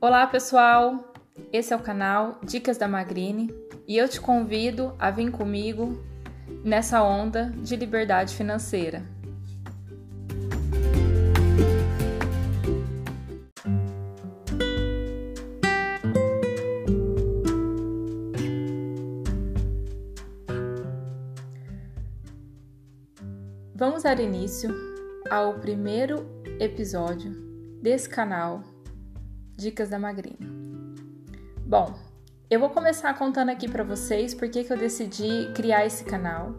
Olá, pessoal! Esse é o canal Dicas da Magrine e eu te convido a vir comigo nessa onda de liberdade financeira. Vamos dar início ao primeiro episódio desse canal Dicas da Magrinha. Bom, eu vou começar contando aqui para vocês por que eu decidi criar esse canal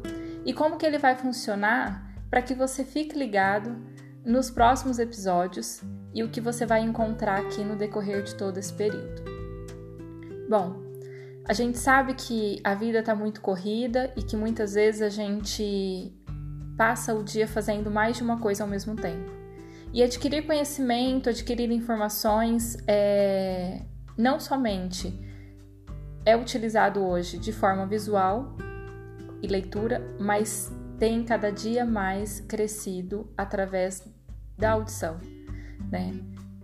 e como que ele vai funcionar para que você fique ligado nos próximos episódios e o que você vai encontrar aqui no decorrer de todo esse período. Bom, a gente sabe que a vida está muito corrida e que muitas vezes a gente passa o dia fazendo mais de uma coisa ao mesmo tempo. E adquirir conhecimento, adquirir informações, é, não somente é utilizado hoje de forma visual e leitura, mas tem cada dia mais crescido através da audição, né?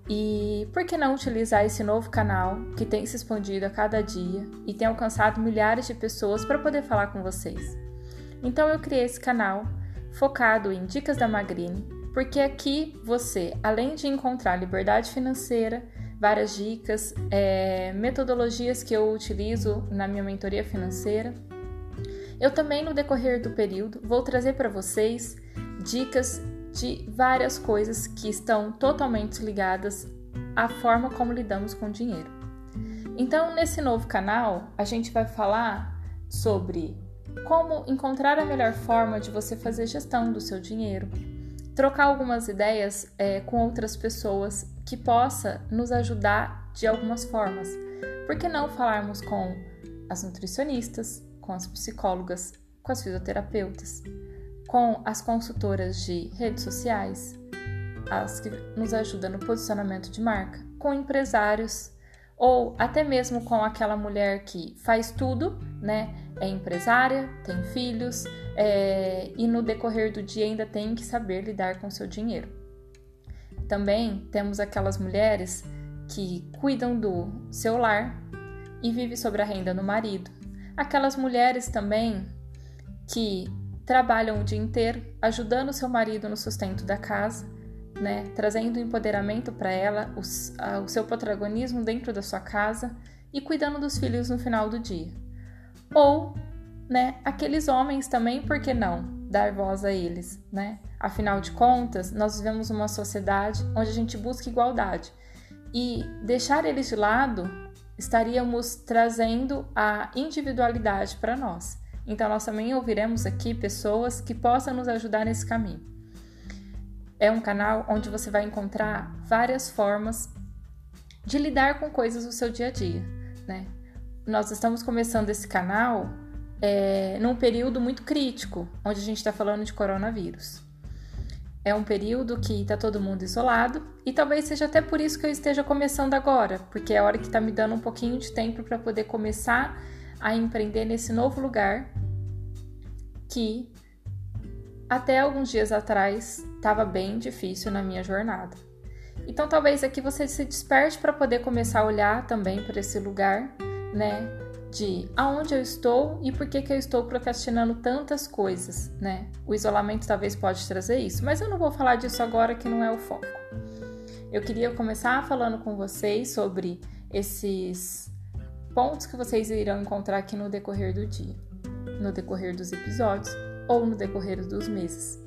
E por que não utilizar esse novo canal que tem se expandido a cada dia e tem alcançado milhares de pessoas para poder falar com vocês? Então eu criei esse canal focado em dicas da Magrine porque aqui você, além de encontrar liberdade financeira, várias dicas, é, metodologias que eu utilizo na minha mentoria financeira, eu também no decorrer do período vou trazer para vocês dicas de várias coisas que estão totalmente ligadas à forma como lidamos com o dinheiro. Então, nesse novo canal, a gente vai falar sobre como encontrar a melhor forma de você fazer gestão do seu dinheiro, trocar algumas ideias é, com outras pessoas que possa nos ajudar de algumas formas. Por que não falarmos com as nutricionistas, com as psicólogas, com as fisioterapeutas, com as consultoras de redes sociais, as que nos ajudam no posicionamento de marca, com empresários ou até mesmo com aquela mulher que faz tudo, né? É empresária, tem filhos é, e no decorrer do dia ainda tem que saber lidar com seu dinheiro. Também temos aquelas mulheres que cuidam do seu lar e vivem sobre a renda do marido. Aquelas mulheres também que trabalham o dia inteiro ajudando seu marido no sustento da casa né, trazendo empoderamento para ela, o, o seu protagonismo dentro da sua casa e cuidando dos filhos no final do dia. Ou, né, aqueles homens também, por que não dar voz a eles, né? Afinal de contas, nós vivemos uma sociedade onde a gente busca igualdade e deixar eles de lado estaríamos trazendo a individualidade para nós. Então, nós também ouviremos aqui pessoas que possam nos ajudar nesse caminho. É um canal onde você vai encontrar várias formas de lidar com coisas do seu dia a dia, né? Nós estamos começando esse canal é, num período muito crítico, onde a gente está falando de coronavírus. É um período que está todo mundo isolado e talvez seja até por isso que eu esteja começando agora, porque é a hora que está me dando um pouquinho de tempo para poder começar a empreender nesse novo lugar que até alguns dias atrás estava bem difícil na minha jornada. Então talvez aqui você se desperte para poder começar a olhar também para esse lugar, né? De aonde eu estou e por que, que eu estou procrastinando tantas coisas, né? O isolamento talvez pode trazer isso, mas eu não vou falar disso agora que não é o foco. Eu queria começar falando com vocês sobre esses pontos que vocês irão encontrar aqui no decorrer do dia, no decorrer dos episódios ou no decorrer dos meses.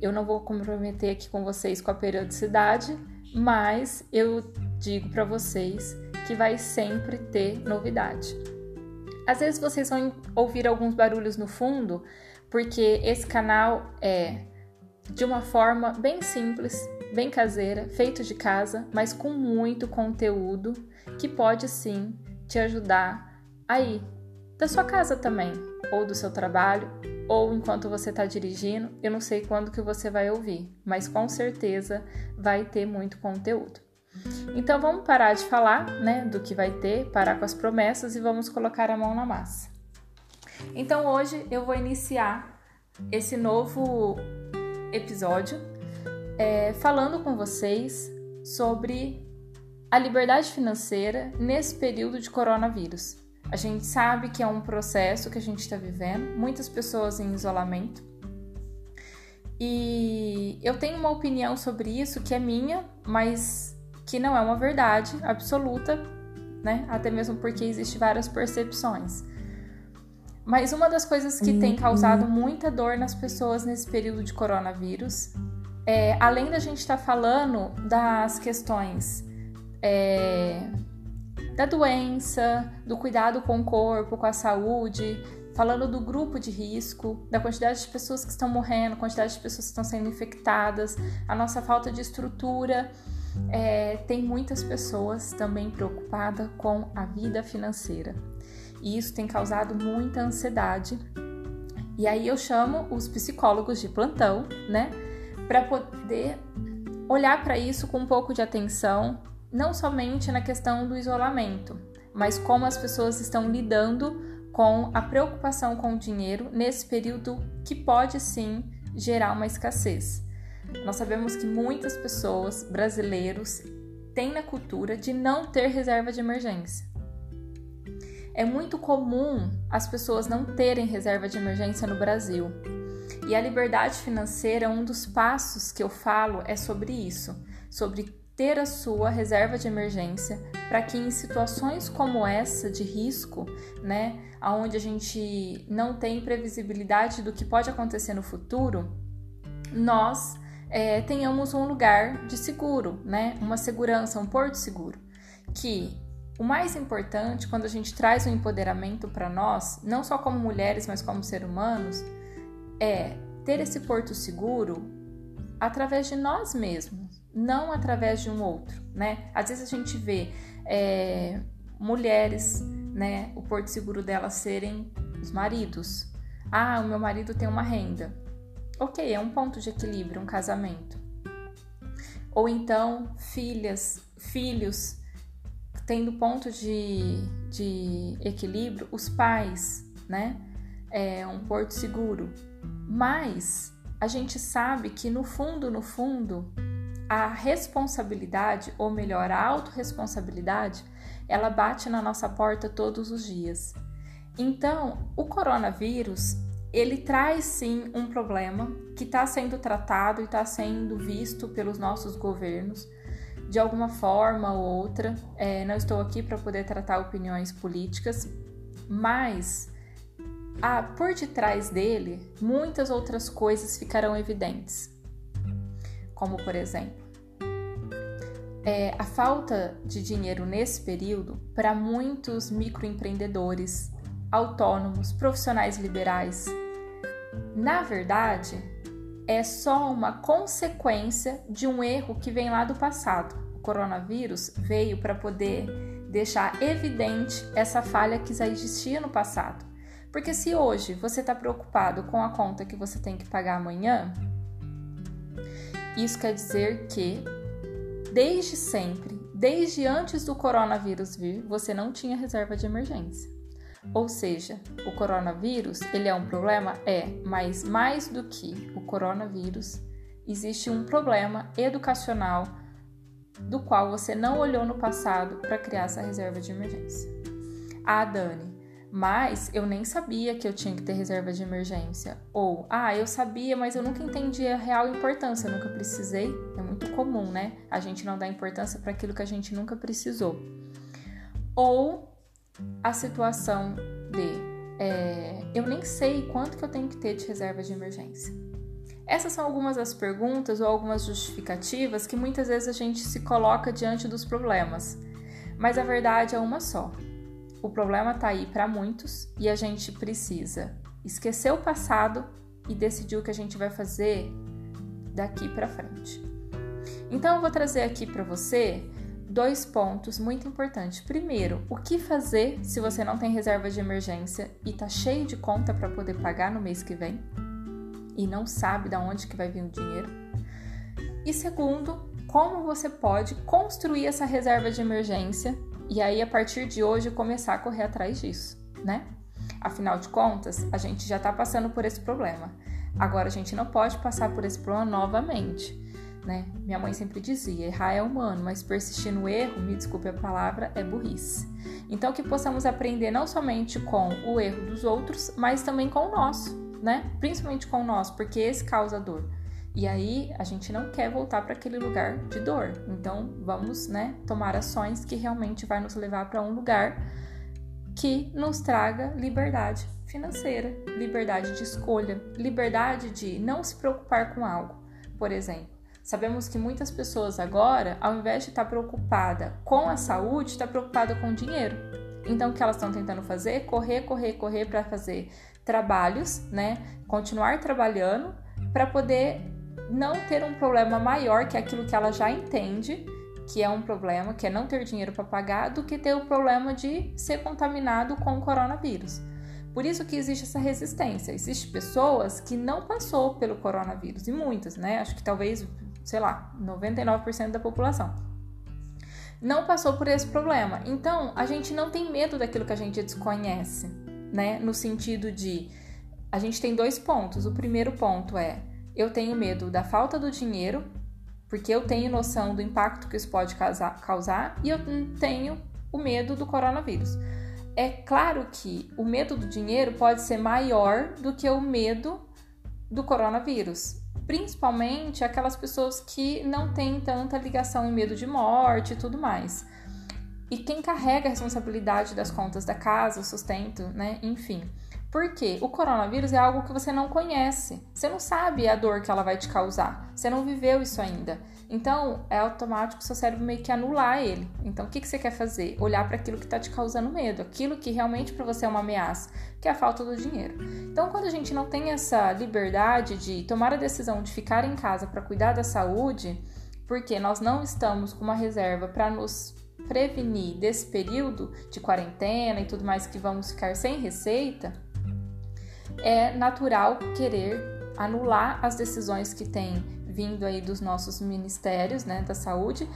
Eu não vou comprometer aqui com vocês com a periodicidade, mas eu digo para vocês que vai sempre ter novidade. Às vezes vocês vão ouvir alguns barulhos no fundo, porque esse canal é de uma forma bem simples, bem caseira, feito de casa, mas com muito conteúdo que pode sim te ajudar aí da sua casa também, ou do seu trabalho, ou enquanto você está dirigindo, eu não sei quando que você vai ouvir, mas com certeza vai ter muito conteúdo. Então vamos parar de falar, né, do que vai ter, parar com as promessas e vamos colocar a mão na massa. Então hoje eu vou iniciar esse novo episódio é, falando com vocês sobre a a liberdade financeira nesse período de coronavírus. A gente sabe que é um processo que a gente está vivendo, muitas pessoas em isolamento. E eu tenho uma opinião sobre isso que é minha, mas que não é uma verdade absoluta, né? Até mesmo porque existem várias percepções. Mas uma das coisas que tem causado muita dor nas pessoas nesse período de coronavírus, é, além da gente estar tá falando das questões é, da doença, do cuidado com o corpo, com a saúde, falando do grupo de risco, da quantidade de pessoas que estão morrendo, quantidade de pessoas que estão sendo infectadas, a nossa falta de estrutura. É, tem muitas pessoas também preocupadas com a vida financeira. E isso tem causado muita ansiedade. E aí eu chamo os psicólogos de plantão, né, para poder olhar para isso com um pouco de atenção, não somente na questão do isolamento, mas como as pessoas estão lidando com a preocupação com o dinheiro nesse período que pode sim gerar uma escassez. Nós sabemos que muitas pessoas, brasileiros, têm na cultura de não ter reserva de emergência. É muito comum as pessoas não terem reserva de emergência no Brasil. E a liberdade financeira, um dos passos que eu falo é sobre isso, sobre ter a sua reserva de emergência para que em situações como essa de risco, né, onde a gente não tem previsibilidade do que pode acontecer no futuro, nós é, tenhamos um lugar de seguro, né, uma segurança, um porto seguro, que o mais importante quando a gente traz o um empoderamento para nós, não só como mulheres, mas como seres humanos, é ter esse porto seguro através de nós mesmos, não através de um outro, né? Às vezes a gente vê é, mulheres, né, o porto seguro delas serem os maridos. Ah, o meu marido tem uma renda. Ok, é um ponto de equilíbrio, um casamento. Ou então, filhas, filhos, tendo ponto de, de equilíbrio, os pais, né? É um porto seguro. Mas a gente sabe que no fundo, no fundo, a responsabilidade, ou melhor, a autorresponsabilidade, ela bate na nossa porta todos os dias. Então, o coronavírus, ele traz sim um problema que está sendo tratado e está sendo visto pelos nossos governos de alguma forma ou outra. É, não estou aqui para poder tratar opiniões políticas, mas ah, por detrás dele, muitas outras coisas ficarão evidentes. Como, por exemplo, é, a falta de dinheiro nesse período para muitos microempreendedores, autônomos, profissionais liberais. Na verdade, é só uma consequência de um erro que vem lá do passado. O coronavírus veio para poder deixar evidente essa falha que já existia no passado. Porque se hoje você está preocupado com a conta que você tem que pagar amanhã, isso quer dizer que desde sempre, desde antes do coronavírus vir, você não tinha reserva de emergência. Ou seja, o coronavírus, ele é um problema? É, mas mais do que o coronavírus, existe um problema educacional do qual você não olhou no passado para criar essa reserva de emergência. Ah, Dani, mas eu nem sabia que eu tinha que ter reserva de emergência. Ou, ah, eu sabia, mas eu nunca entendi a real importância, eu nunca precisei. É muito comum, né? A gente não dá importância para aquilo que a gente nunca precisou. Ou a situação de é, eu nem sei quanto que eu tenho que ter de reserva de emergência. Essas são algumas das perguntas ou algumas justificativas que muitas vezes a gente se coloca diante dos problemas, mas a verdade é uma só. O problema está aí para muitos e a gente precisa esquecer o passado e decidir o que a gente vai fazer daqui para frente. Então eu vou trazer aqui para você dois pontos muito importantes. Primeiro, o que fazer se você não tem reserva de emergência e tá cheio de conta para poder pagar no mês que vem e não sabe de onde que vai vir o dinheiro? E segundo, como você pode construir essa reserva de emergência e aí, a partir de hoje, começar a correr atrás disso, né? Afinal de contas, a gente já está passando por esse problema. Agora, a gente não pode passar por esse problema novamente. né? Minha mãe sempre dizia: errar é humano, mas persistir no erro, me desculpe a palavra, é burrice. Então, que possamos aprender não somente com o erro dos outros, mas também com o nosso, né? Principalmente com o nosso, porque esse causa dor. E aí a gente não quer voltar para aquele lugar de dor. Então, vamos, né, tomar ações que realmente vai nos levar para um lugar que nos traga liberdade financeira, liberdade de escolha, liberdade de não se preocupar com algo. Por exemplo, sabemos que muitas pessoas agora, ao invés de estar preocupada com a saúde, está preocupada com o dinheiro. Então, o que elas estão tentando fazer? Correr, correr, correr para fazer trabalhos, né? Continuar trabalhando para poder não ter um problema maior que aquilo que ela já entende que é um problema, que é não ter dinheiro para pagar, do que ter o problema de ser contaminado com o coronavírus. Por isso que existe essa resistência. Existem pessoas que não passou pelo coronavírus, e muitas, né? Acho que talvez, sei lá, 99% da população. Não passou por esse problema. Então, a gente não tem medo daquilo que a gente desconhece, né? No sentido de a gente tem dois pontos. O primeiro ponto é eu tenho medo da falta do dinheiro porque eu tenho noção do impacto que isso pode causar e eu tenho o medo do coronavírus. É claro que o medo do dinheiro pode ser maior do que o medo do coronavírus, principalmente aquelas pessoas que não têm tanta ligação e medo de morte e tudo mais. E quem carrega a responsabilidade das contas da casa, o sustento, né? Enfim. Porque o coronavírus é algo que você não conhece. Você não sabe a dor que ela vai te causar. Você não viveu isso ainda. Então, é automático seu cérebro meio que anular ele. Então, o que, que você quer fazer? Olhar para aquilo que está te causando medo, aquilo que realmente para você é uma ameaça, que é a falta do dinheiro. Então, quando a gente não tem essa liberdade de tomar a decisão de ficar em casa para cuidar da saúde, porque nós não estamos com uma reserva para nos prevenir desse período de quarentena e tudo mais que vamos ficar sem receita, é natural querer anular as decisões que têm vindo aí dos nossos ministérios né, da saúde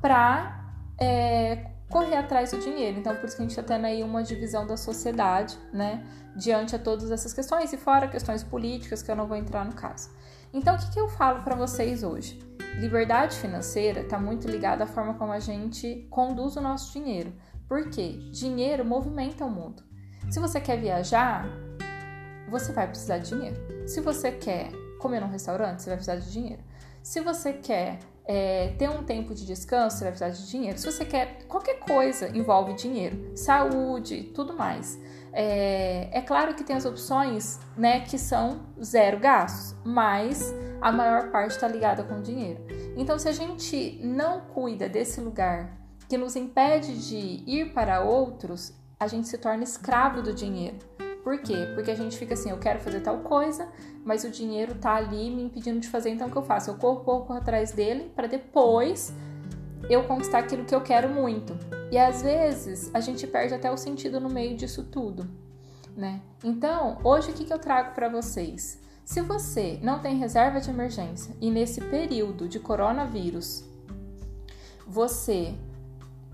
para é, correr atrás do dinheiro. Então, por isso que a gente está tendo aí uma divisão da sociedade, né, diante a todas essas questões e fora questões políticas que eu não vou entrar no caso. Então, o que, que eu falo para vocês hoje? Liberdade financeira está muito ligada à forma como a gente conduz o nosso dinheiro. Por quê? Dinheiro movimenta o mundo. Se você quer viajar, você vai precisar de dinheiro. Se você quer comer num restaurante, você vai precisar de dinheiro. Se você quer é, ter um tempo de descanso, você vai precisar de dinheiro. Se você quer qualquer coisa, envolve dinheiro, saúde, tudo mais. É, é claro que tem as opções, né, que são zero gastos, mas a maior parte está ligada com dinheiro. Então, se a gente não cuida desse lugar que nos impede de ir para outros, a gente se torna escravo do dinheiro. Por quê? Porque a gente fica assim, eu quero fazer tal coisa, mas o dinheiro tá ali me impedindo de fazer, então o que eu faço? Eu corro, corro, atrás dele para depois eu conquistar aquilo que eu quero muito. E às vezes a gente perde até o sentido no meio disso tudo, né? Então, hoje o que, que eu trago para vocês? Se você não tem reserva de emergência e nesse período de coronavírus você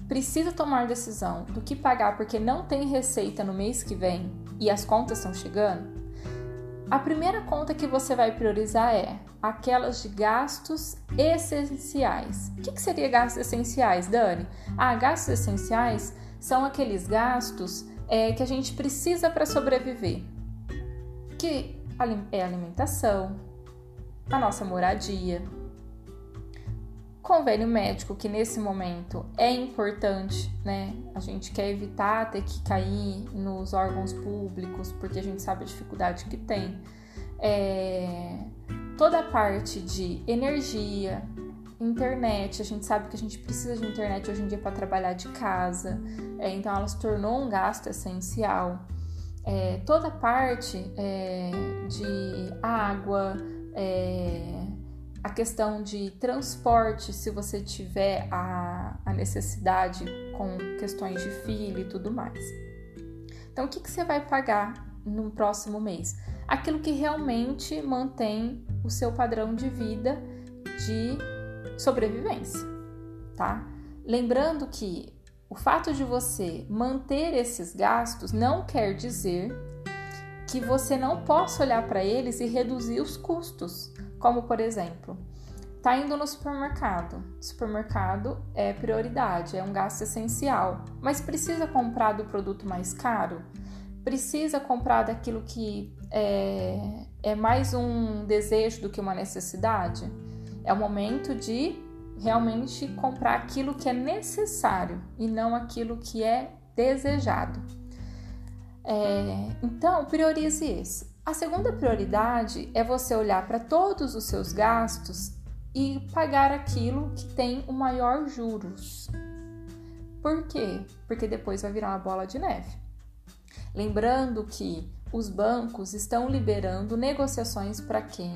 precisa tomar decisão do que pagar porque não tem receita no mês que vem e as contas estão chegando, a primeira conta que você vai priorizar é aquelas de gastos essenciais. O que, que seria gastos essenciais, Dani? Ah, gastos essenciais são aqueles gastos é, que a gente precisa para sobreviver, que é alimentação, a nossa moradia, convênio médico, que nesse momento é importante, né? A gente quer evitar ter que cair nos órgãos públicos, porque a gente sabe a dificuldade que tem. É... Toda a parte de energia, internet, a gente sabe que a gente precisa de internet hoje em dia para trabalhar de casa, é, então ela se tornou um gasto essencial. É, toda a parte é, de água, é, a questão de transporte, se você tiver a, a necessidade com questões de filho e tudo mais. Então, o que, que você vai pagar no próximo mês? Aquilo que realmente mantém o seu padrão de vida de sobrevivência, tá? Lembrando que o fato de você manter esses gastos não quer dizer que você não possa olhar para eles e reduzir os custos. Como, por exemplo, tá indo no supermercado. Supermercado é prioridade, é um gasto essencial. Mas precisa comprar do produto mais caro? Precisa comprar daquilo que é, é mais um desejo do que uma necessidade? É o momento de realmente comprar aquilo que é necessário e não aquilo que é desejado. É, então, priorize esse. A segunda prioridade é você olhar para todos os seus gastos e pagar aquilo que tem o maior juros. Por quê? Porque depois vai virar uma bola de neve. Lembrando que os bancos estão liberando negociações para quem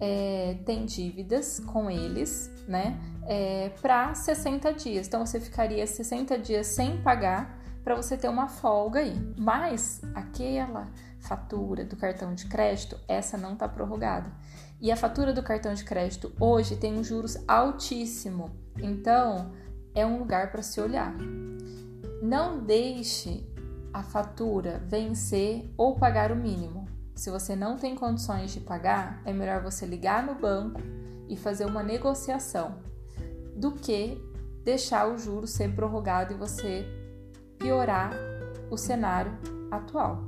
é, tem dívidas com eles, né? É, para 60 dias. Então você ficaria 60 dias sem pagar para você ter uma folga aí. Mas aquela fatura do cartão de crédito, essa não está prorrogada. E a fatura do cartão de crédito hoje tem um juros altíssimo. Então, é um lugar para se olhar. Não deixe a fatura vencer ou pagar o mínimo. Se você não tem condições de pagar, é melhor você ligar no banco e fazer uma negociação do que deixar o juro ser prorrogado e você piorar o cenário atual.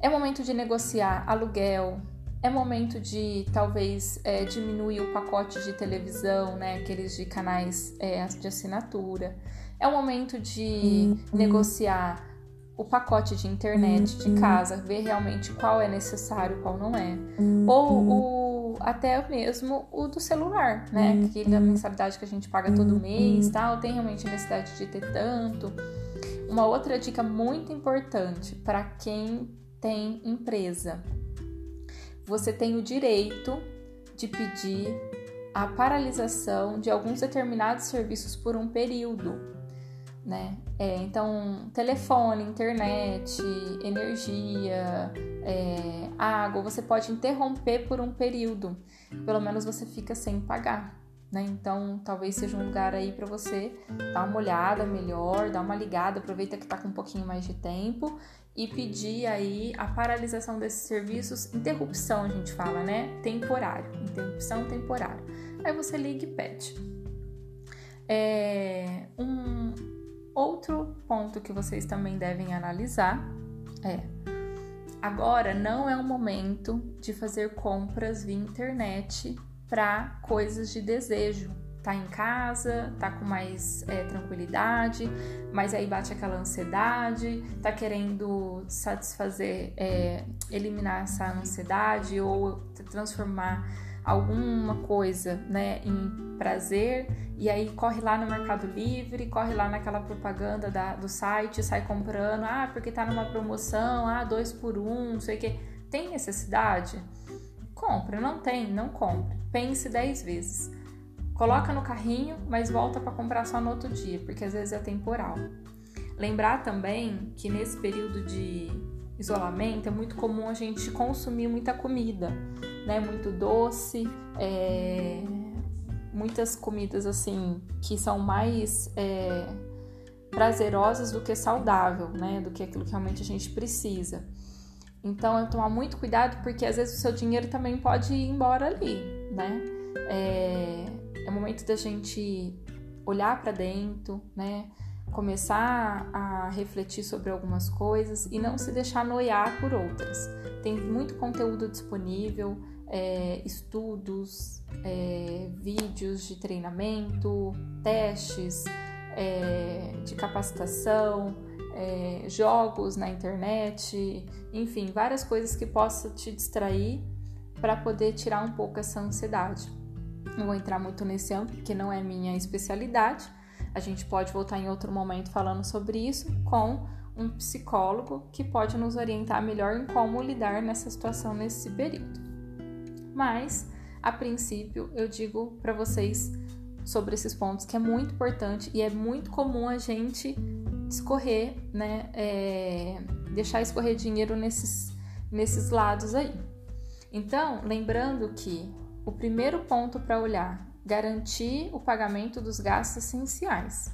É momento de negociar aluguel, é momento de talvez é, diminuir o pacote de televisão, né, aqueles de canais é, de assinatura. É o momento de uhum. negociar o pacote de internet de uhum. casa, ver realmente qual é necessário, qual não é. Uhum. Ou o, até mesmo o do celular, né? Uhum. Aquela mensalidade que a gente paga todo mês, tal, tem realmente necessidade de ter tanto. Uma outra dica muito importante para quem tem empresa você tem o direito de pedir a paralisação de alguns determinados serviços por um período, né? É, então, telefone, internet, energia, é, água, você pode interromper por um período. Pelo menos você fica sem pagar, né? Então, talvez seja um lugar aí para você dar uma olhada melhor, dar uma ligada, aproveita que tá com um pouquinho mais de tempo e pedir aí a paralisação desses serviços, interrupção a gente fala, né? Temporário, interrupção temporária. Aí você liga e pede. É, um outro ponto que vocês também devem analisar é agora não é o momento de fazer compras via internet para coisas de desejo, tá em casa, tá com mais é, tranquilidade, mas aí bate aquela ansiedade, tá querendo satisfazer, é, eliminar essa ansiedade ou transformar alguma coisa, né, em prazer e aí corre lá no Mercado Livre, corre lá naquela propaganda da, do site, sai comprando, ah, porque tá numa promoção, ah, dois por um, não sei o que. Tem necessidade? Compre, não tem, não compre. Pense dez vezes. Coloca no carrinho, mas volta para comprar só no outro dia, porque às vezes é temporal. Lembrar também que nesse período de isolamento é muito comum a gente consumir muita comida, né? Muito doce, é... muitas comidas assim que são mais é... prazerosas do que saudável, né? Do que aquilo que realmente a gente precisa. Então, é tomar muito cuidado porque às vezes o seu dinheiro também pode ir embora ali, né? É é o momento da gente olhar para dentro, né? Começar a refletir sobre algumas coisas e não se deixar noiar por outras. Tem muito conteúdo disponível, é, estudos, é, vídeos de treinamento, testes é, de capacitação, é, jogos na internet, enfim, várias coisas que possam te distrair para poder tirar um pouco essa ansiedade. Não vou entrar muito nesse âmbito, porque não é minha especialidade. A gente pode voltar em outro momento falando sobre isso com um psicólogo que pode nos orientar melhor em como lidar nessa situação nesse período. Mas, a princípio, eu digo para vocês sobre esses pontos que é muito importante e é muito comum a gente escorrer, né? É, deixar escorrer dinheiro nesses, nesses lados aí. Então, lembrando que o primeiro ponto para olhar: garantir o pagamento dos gastos essenciais.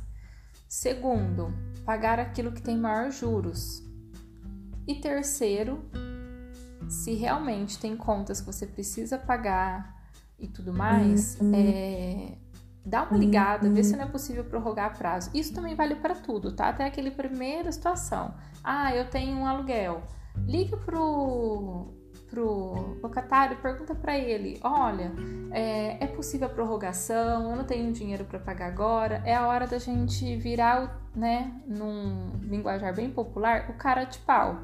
Segundo, pagar aquilo que tem maior juros. E terceiro, se realmente tem contas que você precisa pagar, e tudo mais, uhum. é, dá uma ligada, vê se não é possível prorrogar prazo. Isso também vale para tudo, tá? Até aquele primeira situação. Ah, eu tenho um aluguel. Liga pro pro locatário, pergunta para ele: olha, é, é, possível a prorrogação? Eu não tenho dinheiro para pagar agora. É a hora da gente virar, né, num linguajar bem popular, o cara de pau.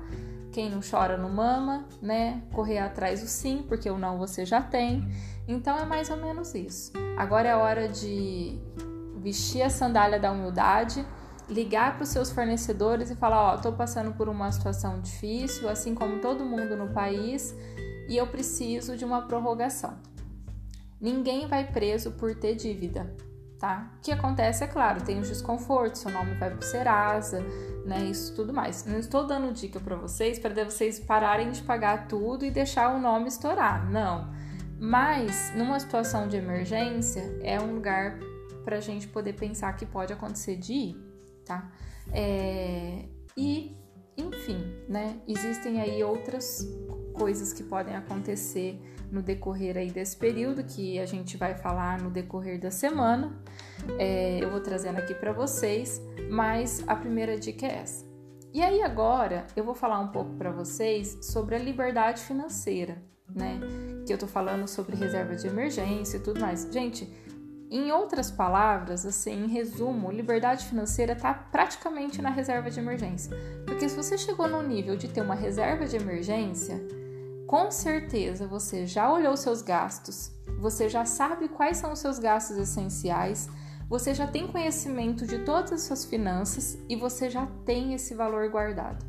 Quem não chora não mama, né? Correr atrás do sim, porque o não você já tem. Então é mais ou menos isso. Agora é a hora de vestir a sandália da humildade ligar para os seus fornecedores e falar: Ó, estou passando por uma situação difícil, assim como todo mundo no país, e eu preciso de uma prorrogação. Ninguém vai preso por ter dívida, tá? O que acontece, é claro, tem os desconfortos, seu nome vai para o Serasa, né? Isso tudo mais. Não estou dando dica para vocês para vocês pararem de pagar tudo e deixar o nome estourar, não. Mas numa situação de emergência, é um lugar para a gente poder pensar que pode acontecer de ir tá? É, e, enfim, né? Existem aí outras coisas que podem acontecer no decorrer aí desse período que a gente vai falar no decorrer da semana. É, eu vou trazendo aqui para vocês, mas a primeira dica é essa. E aí agora eu vou falar um pouco para vocês sobre a liberdade financeira, né? Que eu tô falando sobre reserva de emergência e tudo mais. Gente, em outras palavras, assim, em resumo, liberdade financeira está praticamente na reserva de emergência. Porque se você chegou no nível de ter uma reserva de emergência, com certeza você já olhou seus gastos, você já sabe quais são os seus gastos essenciais, você já tem conhecimento de todas as suas finanças e você já tem esse valor guardado.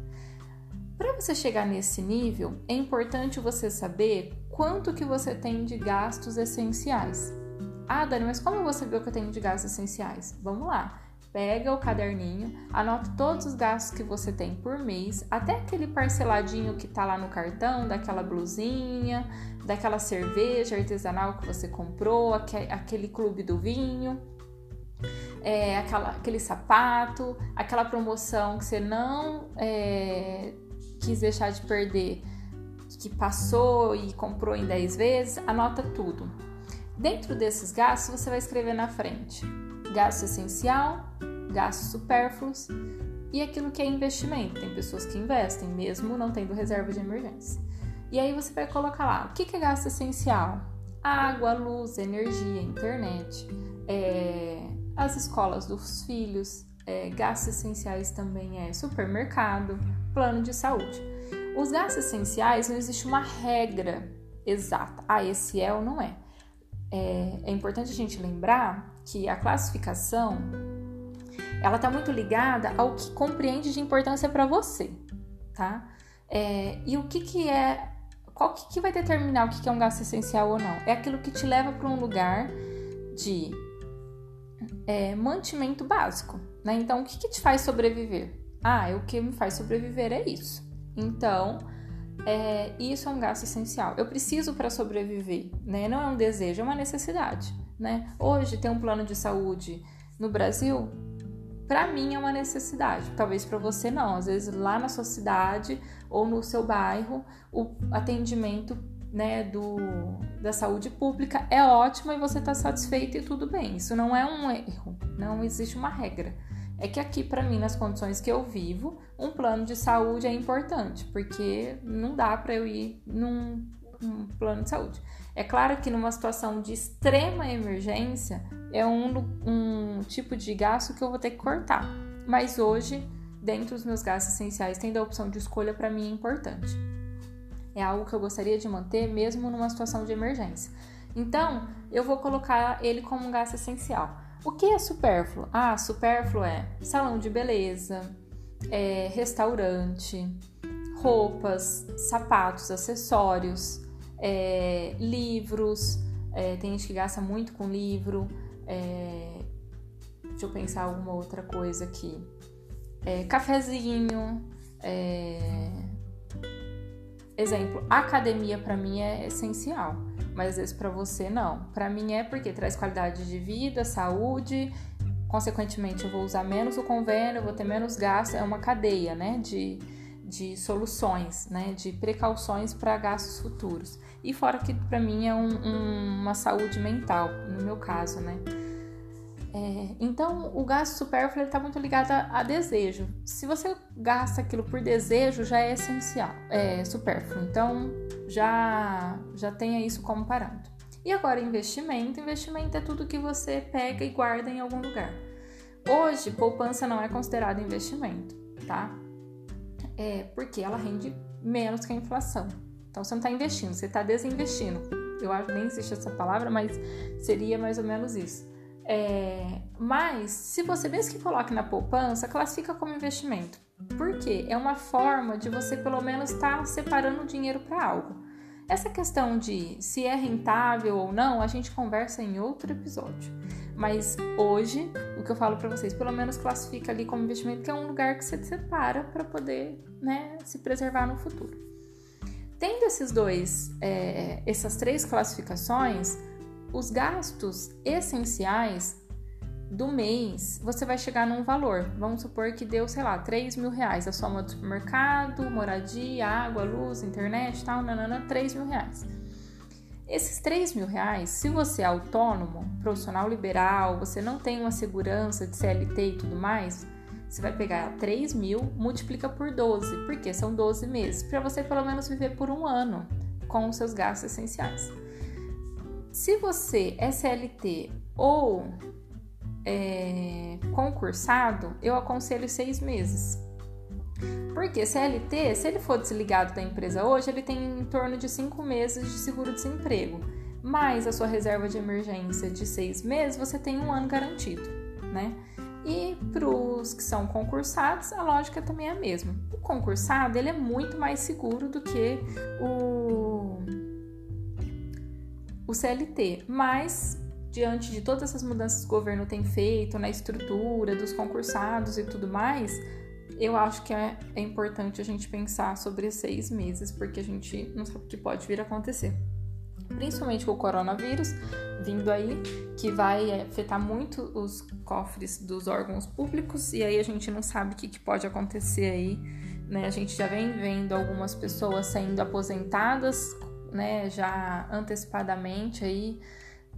Para você chegar nesse nível, é importante você saber quanto que você tem de gastos essenciais. Ah, Dani, mas como você viu que eu tenho de gastos essenciais? Vamos lá. Pega o caderninho, anota todos os gastos que você tem por mês, até aquele parceladinho que tá lá no cartão, daquela blusinha, daquela cerveja artesanal que você comprou, aquele clube do vinho, é, aquela, aquele sapato, aquela promoção que você não é, quis deixar de perder, que passou e comprou em 10 vezes, anota tudo. Dentro desses gastos, você vai escrever na frente gasto essencial, gastos supérfluos e aquilo que é investimento. Tem pessoas que investem mesmo não tendo reserva de emergência. E aí você vai colocar lá o que é gasto essencial: água, luz, energia, internet, é, as escolas dos filhos, é, gastos essenciais também é supermercado, plano de saúde. Os gastos essenciais não existe uma regra exata. Ah, esse é ou não é é, é importante a gente lembrar que a classificação ela está muito ligada ao que compreende de importância para você, tá? É, e o que, que é. Qual que, que vai determinar o que, que é um gasto essencial ou não? É aquilo que te leva para um lugar de é, mantimento básico, né? Então, o que, que te faz sobreviver? Ah, o que me faz sobreviver é isso. Então, é, isso é um gasto essencial. Eu preciso para sobreviver, né? Não é um desejo, é uma necessidade, né? Hoje ter um plano de saúde no Brasil, para mim é uma necessidade. Talvez para você não. Às vezes lá na sua cidade ou no seu bairro, o atendimento né, do, da saúde pública é ótimo e você está satisfeito e tudo bem. Isso não é um erro, não existe uma regra é que aqui para mim nas condições que eu vivo, um plano de saúde é importante, porque não dá para eu ir num, num, plano de saúde. É claro que numa situação de extrema emergência é um, um tipo de gasto que eu vou ter que cortar, mas hoje dentro dos meus gastos essenciais tendo a opção de escolha para mim é importante. É algo que eu gostaria de manter mesmo numa situação de emergência. Então, eu vou colocar ele como um gasto essencial. O que é supérfluo? Ah, supérfluo é salão de beleza, é, restaurante, roupas, sapatos, acessórios, é, livros. É, tem gente que gasta muito com livro. É, deixa eu pensar alguma outra coisa aqui. É, cafezinho. É, exemplo, academia para mim é essencial mas às vezes para você não. Para mim é porque traz qualidade de vida, saúde, consequentemente eu vou usar menos o convênio, eu vou ter menos gasto, é uma cadeia, né, de, de soluções, né, de precauções para gastos futuros. E fora que para mim é um, um, uma saúde mental, no meu caso, né. É, então, o gasto supérfluo está muito ligado a, a, desejo. Se você gasta aquilo por desejo, já é essencial, é supérfluo. Então, já, já tenha isso como parâmetro. E agora, investimento. Investimento é tudo que você pega e guarda em algum lugar. Hoje, poupança não é considerado investimento, tá? É porque ela rende menos que a inflação. Então, você não está investindo, você está desinvestindo. Eu acho que nem existe essa palavra, mas seria mais ou menos isso. É, mas, se você mesmo que coloque na poupança, classifica como investimento. Por quê? É uma forma de você pelo menos estar tá separando dinheiro para algo. Essa questão de se é rentável ou não, a gente conversa em outro episódio. Mas hoje, o que eu falo para vocês, pelo menos classifica ali como investimento, que é um lugar que você separa para poder né, se preservar no futuro. Tendo esses dois, é, essas três classificações, os gastos essenciais do mês, você vai chegar num valor. Vamos supor que deu, sei lá, 3 mil reais. A soma do supermercado, moradia, água, luz, internet tal, nanana, 3 mil reais. Esses 3 mil reais, se você é autônomo, profissional liberal, você não tem uma segurança de CLT e tudo mais, você vai pegar 3 mil, multiplica por 12, porque são 12 meses, para você pelo menos viver por um ano com os seus gastos essenciais. Se você é CLT ou é, concursado, eu aconselho seis meses. Porque CLT, se ele for desligado da empresa hoje, ele tem em torno de cinco meses de seguro-desemprego. Mais a sua reserva de emergência de seis meses, você tem um ano garantido, né? E para os que são concursados, a lógica também é a mesma. O concursado ele é muito mais seguro do que o o CLT, mas diante de todas essas mudanças que o governo tem feito na estrutura dos concursados e tudo mais, eu acho que é, é importante a gente pensar sobre seis meses, porque a gente não sabe o que pode vir a acontecer. Principalmente com o coronavírus vindo aí, que vai afetar muito os cofres dos órgãos públicos, e aí a gente não sabe o que, que pode acontecer aí. Né? A gente já vem vendo algumas pessoas sendo aposentadas né, já antecipadamente aí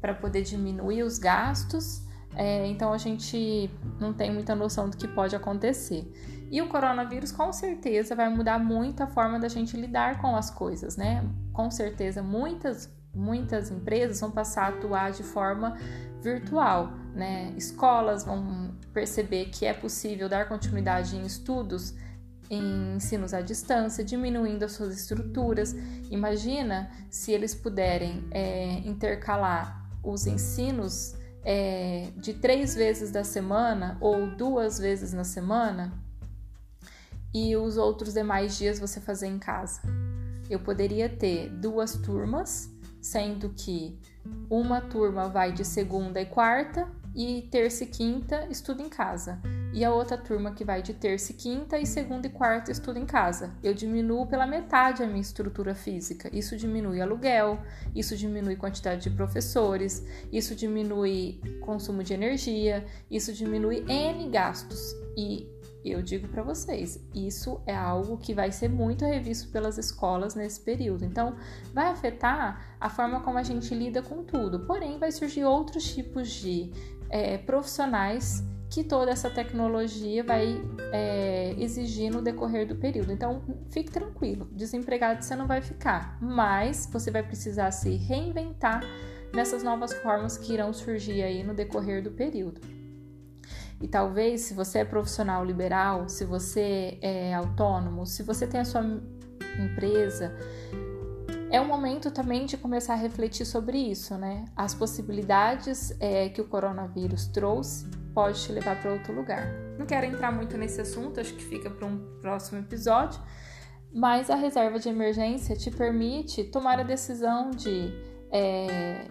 para poder diminuir os gastos. É, então a gente não tem muita noção do que pode acontecer. E o coronavírus com certeza vai mudar muito a forma da gente lidar com as coisas, né? Com certeza muitas muitas empresas vão passar a atuar de forma virtual, né? Escolas vão perceber que é possível dar continuidade em estudos em ensinos à distância, diminuindo as suas estruturas. Imagina se eles puderem é, intercalar os ensinos é, de três vezes da semana ou duas vezes na semana e os outros demais dias você fazer em casa. Eu poderia ter duas turmas, sendo que uma turma vai de segunda e quarta e terça e quinta estuda em casa e a outra turma que vai de terça e quinta e segunda e quarta estuda em casa. Eu diminuo pela metade a minha estrutura física. Isso diminui aluguel, isso diminui quantidade de professores, isso diminui consumo de energia, isso diminui N gastos. E eu digo para vocês, isso é algo que vai ser muito revisto pelas escolas nesse período. Então, vai afetar a forma como a gente lida com tudo. Porém, vai surgir outros tipos de é, profissionais que toda essa tecnologia vai é, exigir no decorrer do período. Então, fique tranquilo, desempregado você não vai ficar, mas você vai precisar se reinventar nessas novas formas que irão surgir aí no decorrer do período. E talvez, se você é profissional liberal, se você é autônomo, se você tem a sua empresa, é um momento também de começar a refletir sobre isso, né? As possibilidades é, que o coronavírus trouxe pode te levar para outro lugar. Não quero entrar muito nesse assunto, acho que fica para um próximo episódio, mas a reserva de emergência te permite tomar a decisão de é,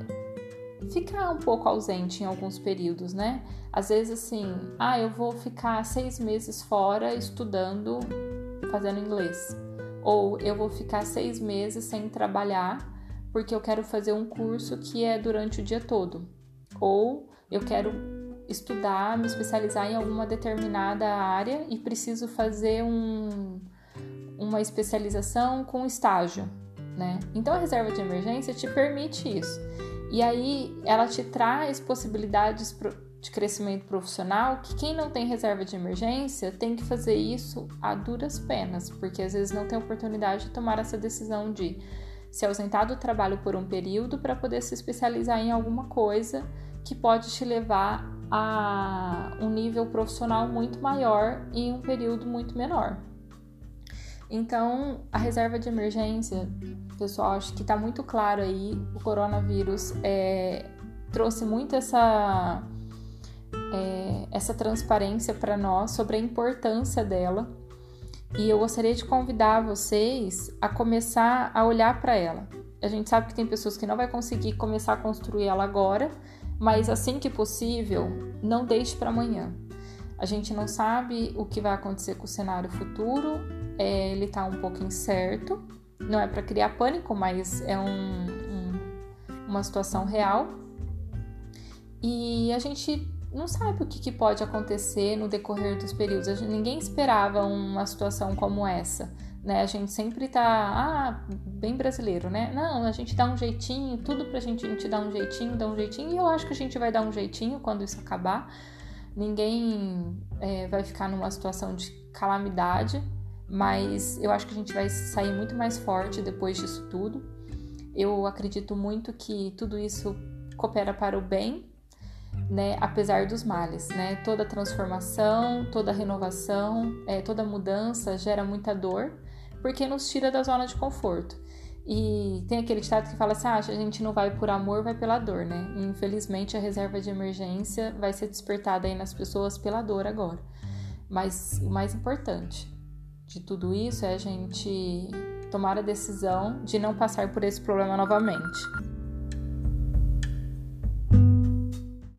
ficar um pouco ausente em alguns períodos, né? Às vezes, assim, ah, eu vou ficar seis meses fora estudando, fazendo inglês, ou eu vou ficar seis meses sem trabalhar porque eu quero fazer um curso que é durante o dia todo, ou eu quero estudar, me especializar em alguma determinada área e preciso fazer um, uma especialização com estágio, né? Então a reserva de emergência te permite isso. E aí ela te traz possibilidades de crescimento profissional que quem não tem reserva de emergência tem que fazer isso a duras penas, porque às vezes não tem oportunidade de tomar essa decisão de se ausentar do trabalho por um período para poder se especializar em alguma coisa que pode te levar a um nível profissional muito maior em um período muito menor. Então, a reserva de emergência, pessoal, acho que está muito claro aí. O coronavírus é, trouxe muito essa, é, essa transparência para nós sobre a importância dela. E eu gostaria de convidar vocês a começar a olhar para ela. A gente sabe que tem pessoas que não vai conseguir começar a construir ela agora, mas assim que possível, não deixe para amanhã. A gente não sabe o que vai acontecer com o cenário futuro, é, ele está um pouco incerto. Não é para criar pânico, mas é um, um, uma situação real. E a gente não sabe o que, que pode acontecer no decorrer dos períodos. Gente, ninguém esperava uma situação como essa né? A gente sempre tá, ah, bem brasileiro, né? Não, a gente dá um jeitinho, tudo pra gente, a gente dá um jeitinho, dá um jeitinho, e eu acho que a gente vai dar um jeitinho quando isso acabar. Ninguém é, vai ficar numa situação de calamidade, mas eu acho que a gente vai sair muito mais forte depois disso tudo. Eu acredito muito que tudo isso coopera para o bem, né, apesar dos males, né? Toda transformação, toda renovação, é, toda mudança gera muita dor, porque nos tira da zona de conforto. E tem aquele ditado que fala assim: ah, a gente não vai por amor, vai pela dor, né? E, infelizmente, a reserva de emergência vai ser despertada aí nas pessoas pela dor agora. Mas o mais importante de tudo isso é a gente tomar a decisão de não passar por esse problema novamente.